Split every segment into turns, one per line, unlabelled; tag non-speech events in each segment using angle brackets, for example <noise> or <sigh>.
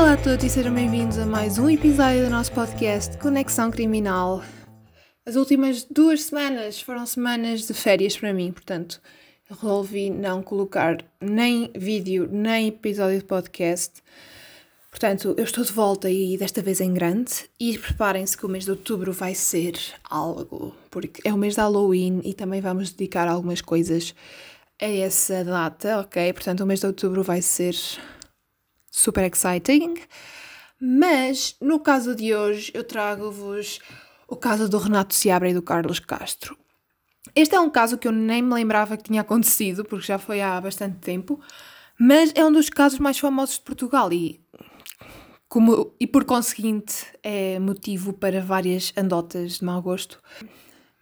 Olá a todos e sejam bem-vindos a mais um episódio do nosso podcast Conexão Criminal. As últimas duas semanas foram semanas de férias para mim, portanto, resolvi não colocar nem vídeo nem episódio de podcast. Portanto, eu estou de volta e desta vez em grande. E preparem-se que o mês de outubro vai ser algo, porque é o mês de Halloween e também vamos dedicar algumas coisas a essa data, ok? Portanto, o mês de outubro vai ser super exciting. Mas no caso de hoje, eu trago-vos o caso do Renato Seabra e do Carlos Castro. Este é um caso que eu nem me lembrava que tinha acontecido, porque já foi há bastante tempo, mas é um dos casos mais famosos de Portugal e como, e por conseguinte é motivo para várias andotas de mau gosto.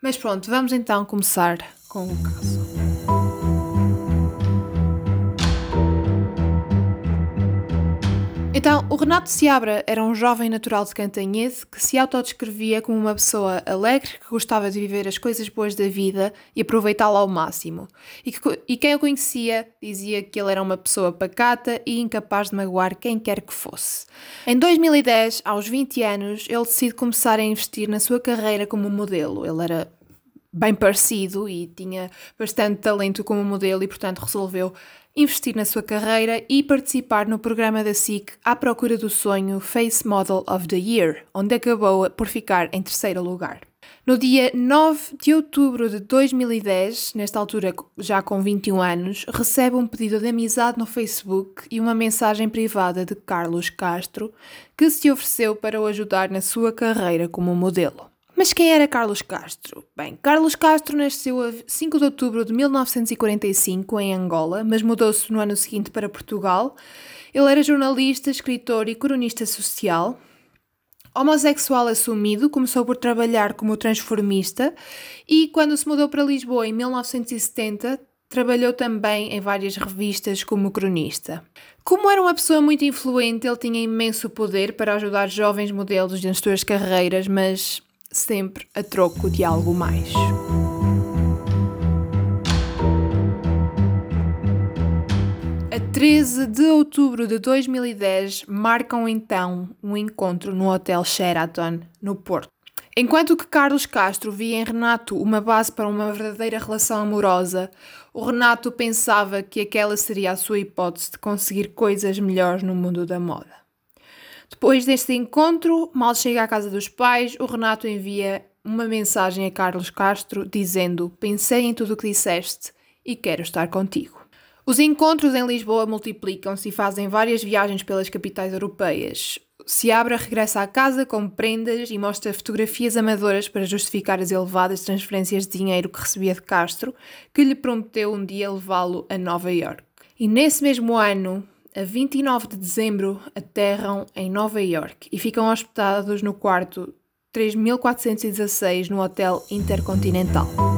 Mas pronto, vamos então começar com o caso. Então, o Renato Seabra era um jovem natural de Cantanhede que se autodescrevia como uma pessoa alegre que gostava de viver as coisas boas da vida e aproveitá-la ao máximo. E, que, e quem o conhecia dizia que ele era uma pessoa pacata e incapaz de magoar quem quer que fosse. Em 2010, aos 20 anos, ele decide começar a investir na sua carreira como modelo. Ele era bem parecido e tinha bastante talento como modelo e, portanto, resolveu investir na sua carreira e participar no programa da SIC à procura do sonho Face Model of the Year, onde acabou por ficar em terceiro lugar. No dia 9 de outubro de 2010, nesta altura já com 21 anos, recebe um pedido de amizade no Facebook e uma mensagem privada de Carlos Castro, que se ofereceu para o ajudar na sua carreira como modelo. Mas quem era Carlos Castro? Bem, Carlos Castro nasceu a 5 de outubro de 1945 em Angola, mas mudou-se no ano seguinte para Portugal. Ele era jornalista, escritor e cronista social. Homossexual assumido, começou por trabalhar como transformista e, quando se mudou para Lisboa em 1970, trabalhou também em várias revistas como cronista. Como era uma pessoa muito influente, ele tinha imenso poder para ajudar jovens modelos nas suas carreiras, mas sempre a troco de algo mais. A 13 de outubro de 2010 marcam então um encontro no Hotel Sheraton, no Porto. Enquanto que Carlos Castro via em Renato uma base para uma verdadeira relação amorosa, o Renato pensava que aquela seria a sua hipótese de conseguir coisas melhores no mundo da moda. Depois deste encontro, mal chega à casa dos pais, o Renato envia uma mensagem a Carlos Castro dizendo: Pensei em tudo o que disseste e quero estar contigo. Os encontros em Lisboa multiplicam-se e fazem várias viagens pelas capitais europeias. Seabra regressa à casa com prendas e mostra fotografias amadoras para justificar as elevadas transferências de dinheiro que recebia de Castro, que lhe prometeu um dia levá-lo a Nova York. E nesse mesmo ano, a 29 de dezembro, aterram em Nova York e ficam hospedados no quarto 3416 no Hotel Intercontinental.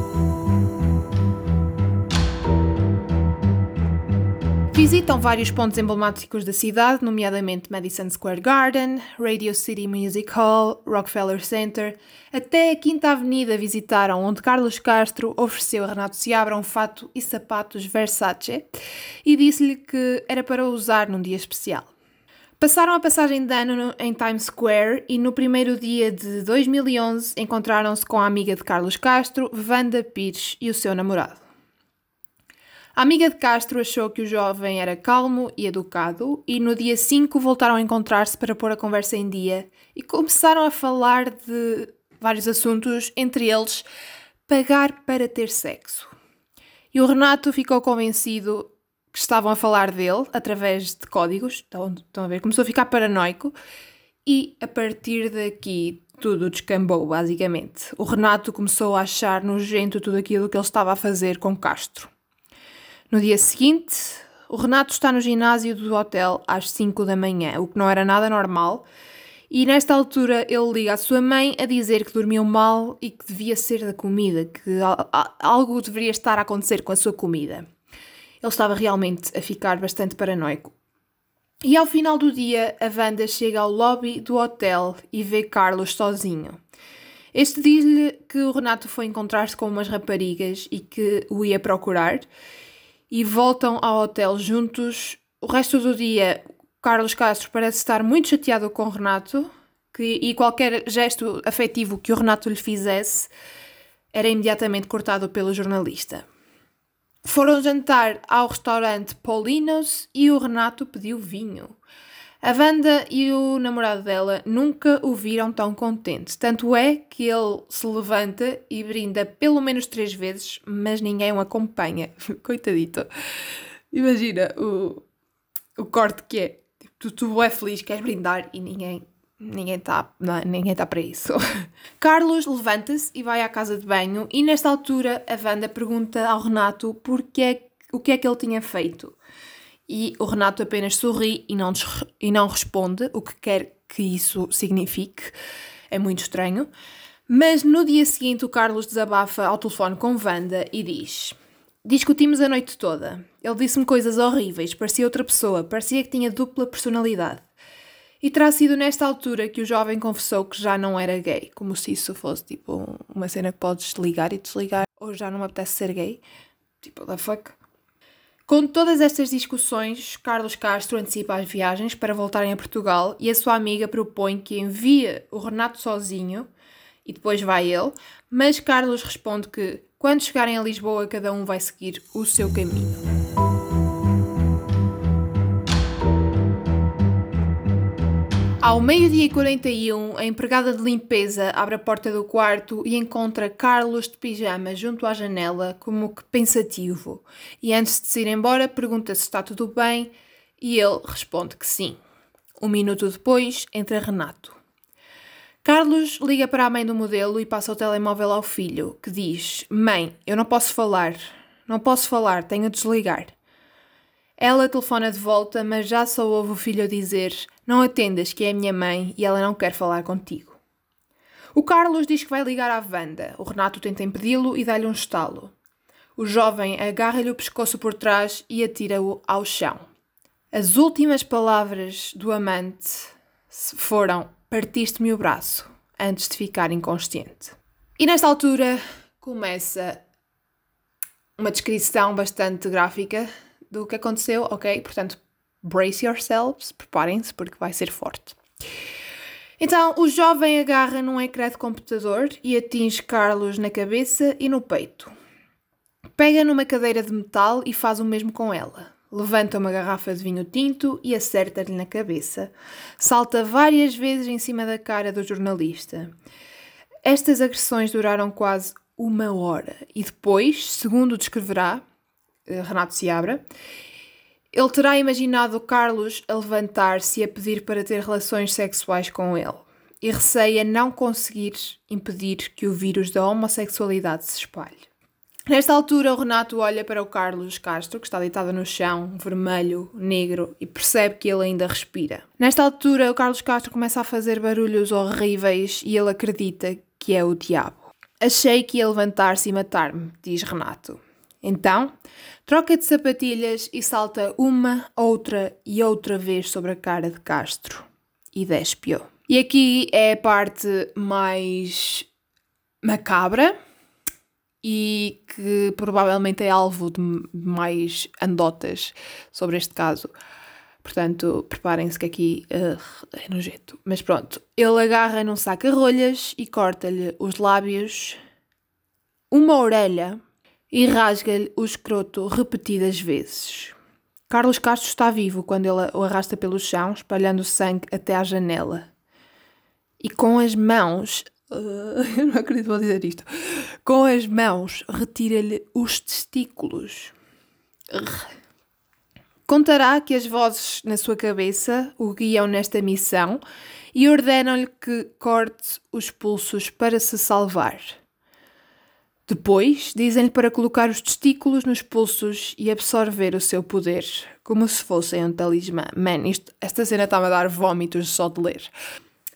Visitam vários pontos emblemáticos da cidade, nomeadamente Madison Square Garden, Radio City Music Hall, Rockefeller Center. Até a Quinta Avenida visitaram, onde Carlos Castro ofereceu a Renato Seabra um fato e sapatos Versace e disse-lhe que era para usar num dia especial. Passaram a passagem de ano em Times Square e no primeiro dia de 2011 encontraram-se com a amiga de Carlos Castro, Wanda Pires, e o seu namorado. A amiga de Castro achou que o jovem era calmo e educado e no dia 5 voltaram a encontrar-se para pôr a conversa em dia e começaram a falar de vários assuntos, entre eles pagar para ter sexo. E o Renato ficou convencido que estavam a falar dele através de códigos, estão, estão a ver, começou a ficar paranoico e a partir daqui tudo descambou, basicamente. O Renato começou a achar nojento tudo aquilo que ele estava a fazer com Castro. No dia seguinte, o Renato está no ginásio do hotel às 5 da manhã, o que não era nada normal. E nesta altura ele liga à sua mãe a dizer que dormiu mal e que devia ser da comida, que algo deveria estar a acontecer com a sua comida. Ele estava realmente a ficar bastante paranoico. E ao final do dia, a Wanda chega ao lobby do hotel e vê Carlos sozinho. Este diz-lhe que o Renato foi encontrar-se com umas raparigas e que o ia procurar e voltam ao hotel juntos. O resto do dia Carlos Castro parece estar muito chateado com Renato que, e qualquer gesto afetivo que o Renato lhe fizesse era imediatamente cortado pelo jornalista. Foram jantar ao restaurante Paulinos e o Renato pediu vinho. A Wanda e o namorado dela nunca o viram tão contente. Tanto é que ele se levanta e brinda pelo menos três vezes, mas ninguém o acompanha. <laughs> Coitadito. Imagina o, o corte que é. Tipo, tu, tu é feliz, queres brindar e ninguém Ninguém está é? ninguém tá para isso. <laughs> Carlos levanta-se e vai à casa de banho e nesta altura a Wanda pergunta ao Renato porque é, o que é que ele tinha feito. E o Renato apenas sorri e não, e não responde, o que quer que isso signifique. É muito estranho. Mas no dia seguinte o Carlos desabafa ao telefone com Wanda e diz... Discutimos a noite toda. Ele disse-me coisas horríveis, parecia outra pessoa, parecia que tinha dupla personalidade. E terá sido nesta altura que o jovem confessou que já não era gay, como se isso fosse tipo uma cena que podes ligar e desligar, ou já não me apetece ser gay. Tipo, the fuck? Com todas estas discussões, Carlos Castro antecipa as viagens para voltarem a Portugal e a sua amiga propõe que envie o Renato sozinho e depois vai ele, mas Carlos responde que quando chegarem a Lisboa cada um vai seguir o seu caminho. Ao meio-dia e 41, a empregada de limpeza abre a porta do quarto e encontra Carlos de pijama junto à janela, como que pensativo. E antes de se ir embora, pergunta se está tudo bem e ele responde que sim. Um minuto depois, entra Renato. Carlos liga para a mãe do modelo e passa o telemóvel ao filho, que diz: Mãe, eu não posso falar. Não posso falar, tenho de desligar. Ela telefona de volta, mas já só ouve o filho dizer: Não atendas, que é a minha mãe e ela não quer falar contigo. O Carlos diz que vai ligar à Wanda. O Renato tenta impedi-lo e dá-lhe um estalo. O jovem agarra-lhe o pescoço por trás e atira-o ao chão. As últimas palavras do amante foram: Partiste-me o braço antes de ficar inconsciente. E nesta altura começa uma descrição bastante gráfica do que aconteceu, ok? Portanto, brace yourselves, preparem-se porque vai ser forte. Então, o jovem agarra num ecrã de computador e atinge Carlos na cabeça e no peito. Pega numa cadeira de metal e faz o mesmo com ela. Levanta uma garrafa de vinho tinto e acerta-lhe na cabeça. Salta várias vezes em cima da cara do jornalista. Estas agressões duraram quase uma hora e depois, segundo descreverá, eh, Renato Seabra, ele terá imaginado Carlos a levantar-se e a pedir para ter relações sexuais com ele e receia não conseguir impedir que o vírus da homossexualidade se espalhe. Nesta altura, o Renato olha para o Carlos Castro, que está deitado no chão, vermelho, negro, e percebe que ele ainda respira. Nesta altura, o Carlos Castro começa a fazer barulhos horríveis e ele acredita que é o diabo. Achei que ia levantar-se e matar-me, diz Renato. Então, troca de sapatilhas e salta uma, outra e outra vez sobre a cara de Castro e despe-o. E aqui é a parte mais macabra e que provavelmente é alvo de mais andotas sobre este caso. Portanto, preparem-se que aqui uh, é nojento. Mas pronto, ele agarra num saca-rolhas e corta-lhe os lábios, uma orelha e rasga-lhe o escroto repetidas vezes. Carlos Castro está vivo quando ele o arrasta pelo chão, espalhando sangue até à janela. E com as mãos. Uh, <laughs> eu não acredito vou dizer isto. Com as mãos, retira-lhe os testículos. Contará que as vozes na sua cabeça o guiam nesta missão e ordenam-lhe que corte os pulsos para se salvar. Depois, dizem-lhe para colocar os testículos nos pulsos e absorver o seu poder, como se fossem um talismã. Man, isto, esta cena está-me a dar vómitos só de ler.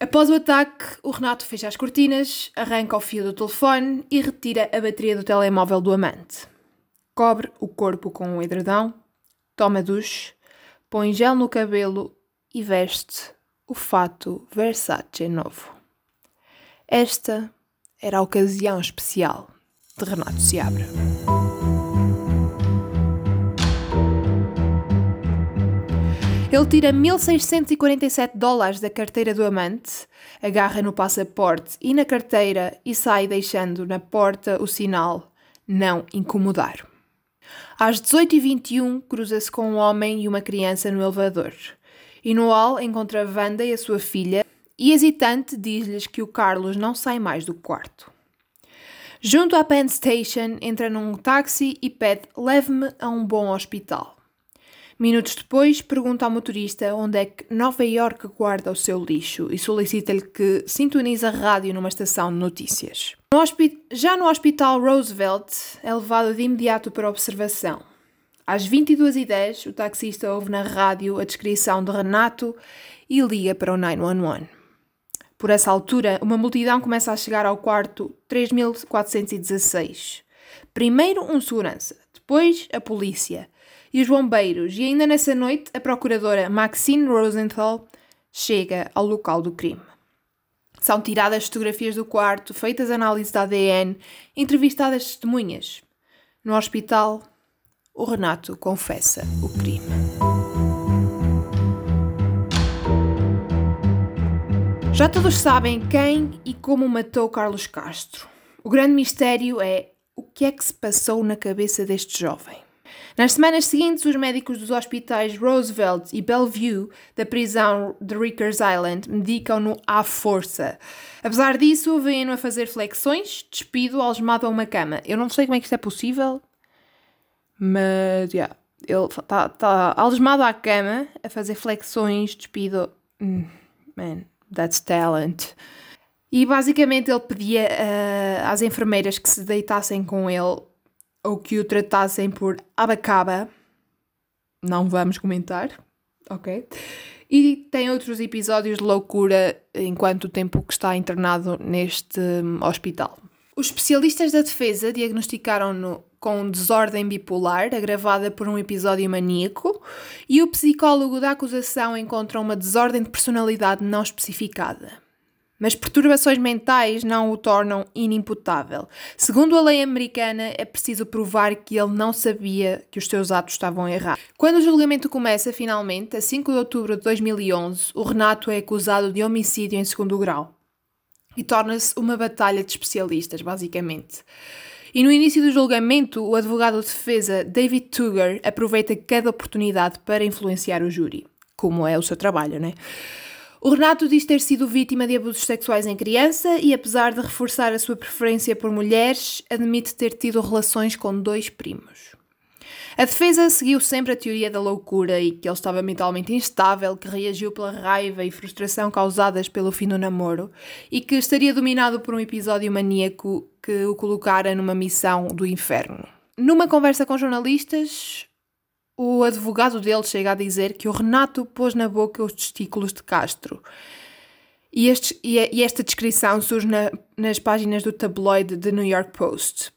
Após o ataque, o Renato fecha as cortinas, arranca o fio do telefone e retira a bateria do telemóvel do amante. Cobre o corpo com um edredão, toma duche, põe gel no cabelo e veste o fato Versace novo. Esta era a ocasião especial de Renato Seabra. Ele tira 1647 dólares da carteira do amante, agarra no passaporte e na carteira e sai deixando na porta o sinal não incomodar. Às 18h21, cruza-se com um homem e uma criança no elevador. E no hall encontra Wanda e a sua filha, e hesitante diz-lhes que o Carlos não sai mais do quarto. Junto à Penn Station, entra num táxi e pede: leve-me a um bom hospital. Minutos depois, pergunta ao motorista onde é que Nova York guarda o seu lixo e solicita-lhe que sintonize a rádio numa estação de notícias. No Já no Hospital Roosevelt, é levado de imediato para observação. Às 22h10, o taxista ouve na rádio a descrição de Renato e liga para o 911. Por essa altura, uma multidão começa a chegar ao quarto 3416. Primeiro um segurança, depois a polícia e os bombeiros, e ainda nessa noite a procuradora Maxine Rosenthal chega ao local do crime. São tiradas fotografias do quarto, feitas análises de ADN, entrevistadas testemunhas. No hospital, o Renato confessa o crime. Já todos sabem quem e como matou Carlos Castro. O grande mistério é o que é que se passou na cabeça deste jovem. Nas semanas seguintes, os médicos dos hospitais Roosevelt e Bellevue da prisão de Rikers Island medicam-no à força. Apesar disso, vêm-no a fazer flexões, despido, algemado a uma cama. Eu não sei como é que isto é possível, mas, yeah, ele está tá algemado à cama a fazer flexões, despido. Mm, man, that's talent. E basicamente ele pedia uh, às enfermeiras que se deitassem com ele ou que o tratassem por abacaba. Não vamos comentar, ok? E tem outros episódios de loucura enquanto o tempo que está internado neste hum, hospital. Os especialistas da defesa diagnosticaram-no com desordem bipolar, agravada por um episódio maníaco, e o psicólogo da acusação encontra uma desordem de personalidade não especificada. Mas perturbações mentais não o tornam inimputável. Segundo a lei americana, é preciso provar que ele não sabia que os seus atos estavam errados. Quando o julgamento começa, finalmente, a 5 de outubro de 2011, o Renato é acusado de homicídio em segundo grau. E torna-se uma batalha de especialistas, basicamente. E no início do julgamento, o advogado de defesa David Tugger aproveita cada oportunidade para influenciar o júri, como é o seu trabalho, né? O Renato diz ter sido vítima de abusos sexuais em criança e, apesar de reforçar a sua preferência por mulheres, admite ter tido relações com dois primos. A defesa seguiu sempre a teoria da loucura e que ele estava mentalmente instável, que reagiu pela raiva e frustração causadas pelo fim do namoro e que estaria dominado por um episódio maníaco que o colocara numa missão do inferno. Numa conversa com jornalistas, o advogado dele chega a dizer que o Renato pôs na boca os testículos de Castro. E, este, e esta descrição surge na, nas páginas do tabloide The New York Post.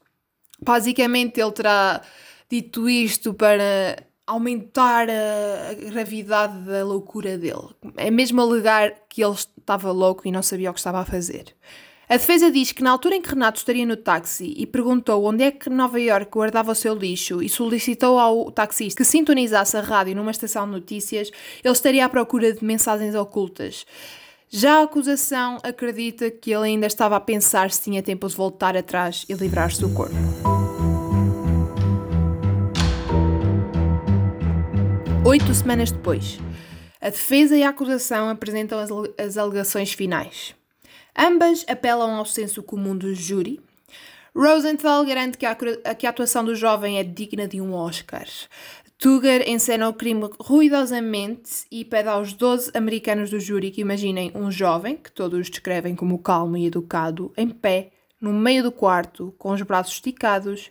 Basicamente, ele terá dito isto para aumentar a, gravidade da loucura dele. É mesmo alegar que ele estava louco e não sabia o que estava a fazer. A defesa diz que na altura em que Renato estaria no táxi e perguntou onde é que Nova York guardava o seu lixo e solicitou ao taxista que sintonizasse a rádio numa estação de notícias, ele estaria à procura de mensagens ocultas. Já a acusação acredita que ele ainda estava a pensar se tinha tempo de voltar atrás e livrar-se do corpo. Oito semanas depois, a defesa e a acusação apresentam as alegações finais. Ambas apelam ao senso comum do júri. Rosenthal garante que a, que a atuação do jovem é digna de um Oscar. Tuger encena o crime ruidosamente e pede aos 12 americanos do júri que imaginem um jovem, que todos descrevem como calmo e educado, em pé, no meio do quarto, com os braços esticados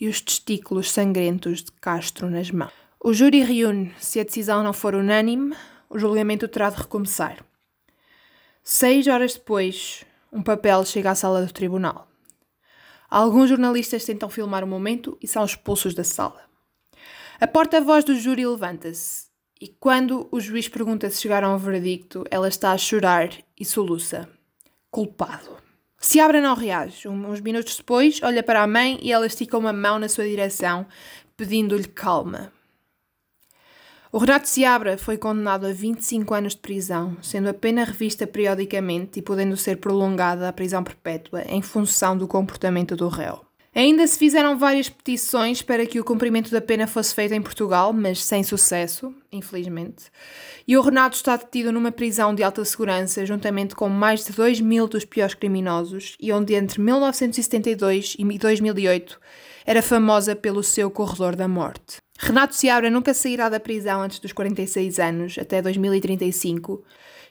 e os testículos sangrentos de Castro nas mãos. O júri reúne. Se a decisão não for unânime, o julgamento terá de recomeçar. Seis horas depois, um papel chega à sala do tribunal. Alguns jornalistas tentam filmar o momento e são expulsos da sala. A porta-voz do júri levanta-se e, quando o juiz pergunta se chegaram ao veredicto, ela está a chorar e soluça. Culpado. Seabra não reage. Uns minutos depois, olha para a mãe e ela estica uma mão na sua direção, pedindo-lhe calma. O Renato Seabra foi condenado a 25 anos de prisão, sendo a pena revista periodicamente e podendo ser prolongada a prisão perpétua em função do comportamento do réu. Ainda se fizeram várias petições para que o cumprimento da pena fosse feito em Portugal, mas sem sucesso, infelizmente. E o Renato está detido numa prisão de alta segurança, juntamente com mais de 2 mil dos piores criminosos, e onde entre 1972 e 2008 era famosa pelo seu corredor da morte. Renato Seabra nunca sairá da prisão antes dos 46 anos, até 2035,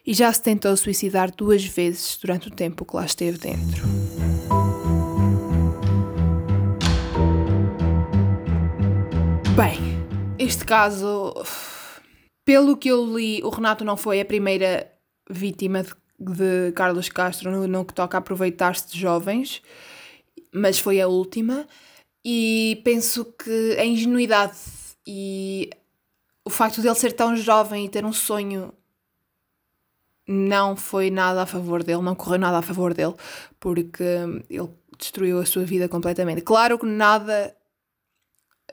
e já se tentou suicidar duas vezes durante o tempo que lá esteve dentro. Bem, este caso, pelo que eu li, o Renato não foi a primeira vítima de, de Carlos Castro no, no que toca a aproveitar-se de jovens, mas foi a última. E penso que a ingenuidade e o facto de ele ser tão jovem e ter um sonho não foi nada a favor dele, não correu nada a favor dele, porque ele destruiu a sua vida completamente. Claro que nada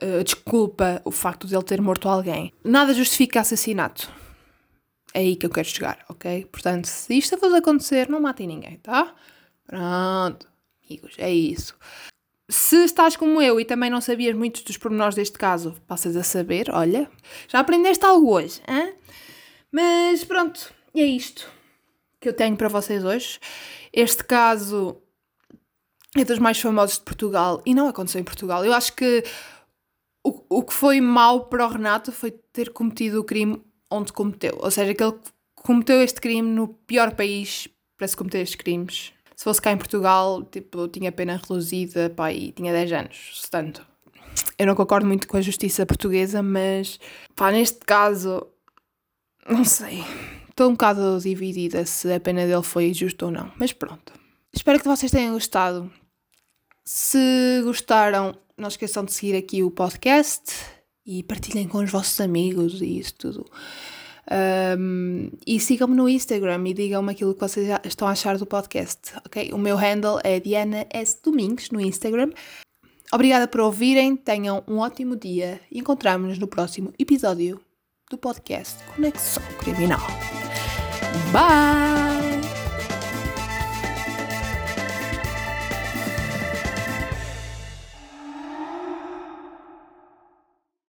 uh, desculpa o facto de ele ter morto alguém. Nada justifica assassinato. É aí que eu quero chegar, ok? Portanto, se isto fosse acontecer, não matem ninguém, tá? Pronto, amigos, é isso. Se estás como eu e também não sabias muitos dos pormenores deste caso, passas a saber, olha, já aprendeste algo hoje, hein? Mas pronto, é isto que eu tenho para vocês hoje. Este caso é dos mais famosos de Portugal e não aconteceu em Portugal. Eu acho que o, o que foi mau para o Renato foi ter cometido o crime onde cometeu. Ou seja, que ele cometeu este crime no pior país para se cometer estes crimes se fosse cá em Portugal, tipo, tinha pena reduzida, pá, e tinha 10 anos, tanto. Eu não concordo muito com a justiça portuguesa, mas, pá, neste caso, não sei. Estou um bocado dividida se a pena dele foi justa ou não, mas pronto. Espero que vocês tenham gostado. Se gostaram, não esqueçam de seguir aqui o podcast e partilhem com os vossos amigos e isso tudo. Um, e sigam-me no Instagram e digam-me aquilo que vocês estão a achar do podcast, ok? O meu handle é Diana S. Domingos no Instagram. Obrigada por ouvirem, tenham um ótimo dia e encontramos-nos no próximo episódio do podcast Conexão Criminal. Bye!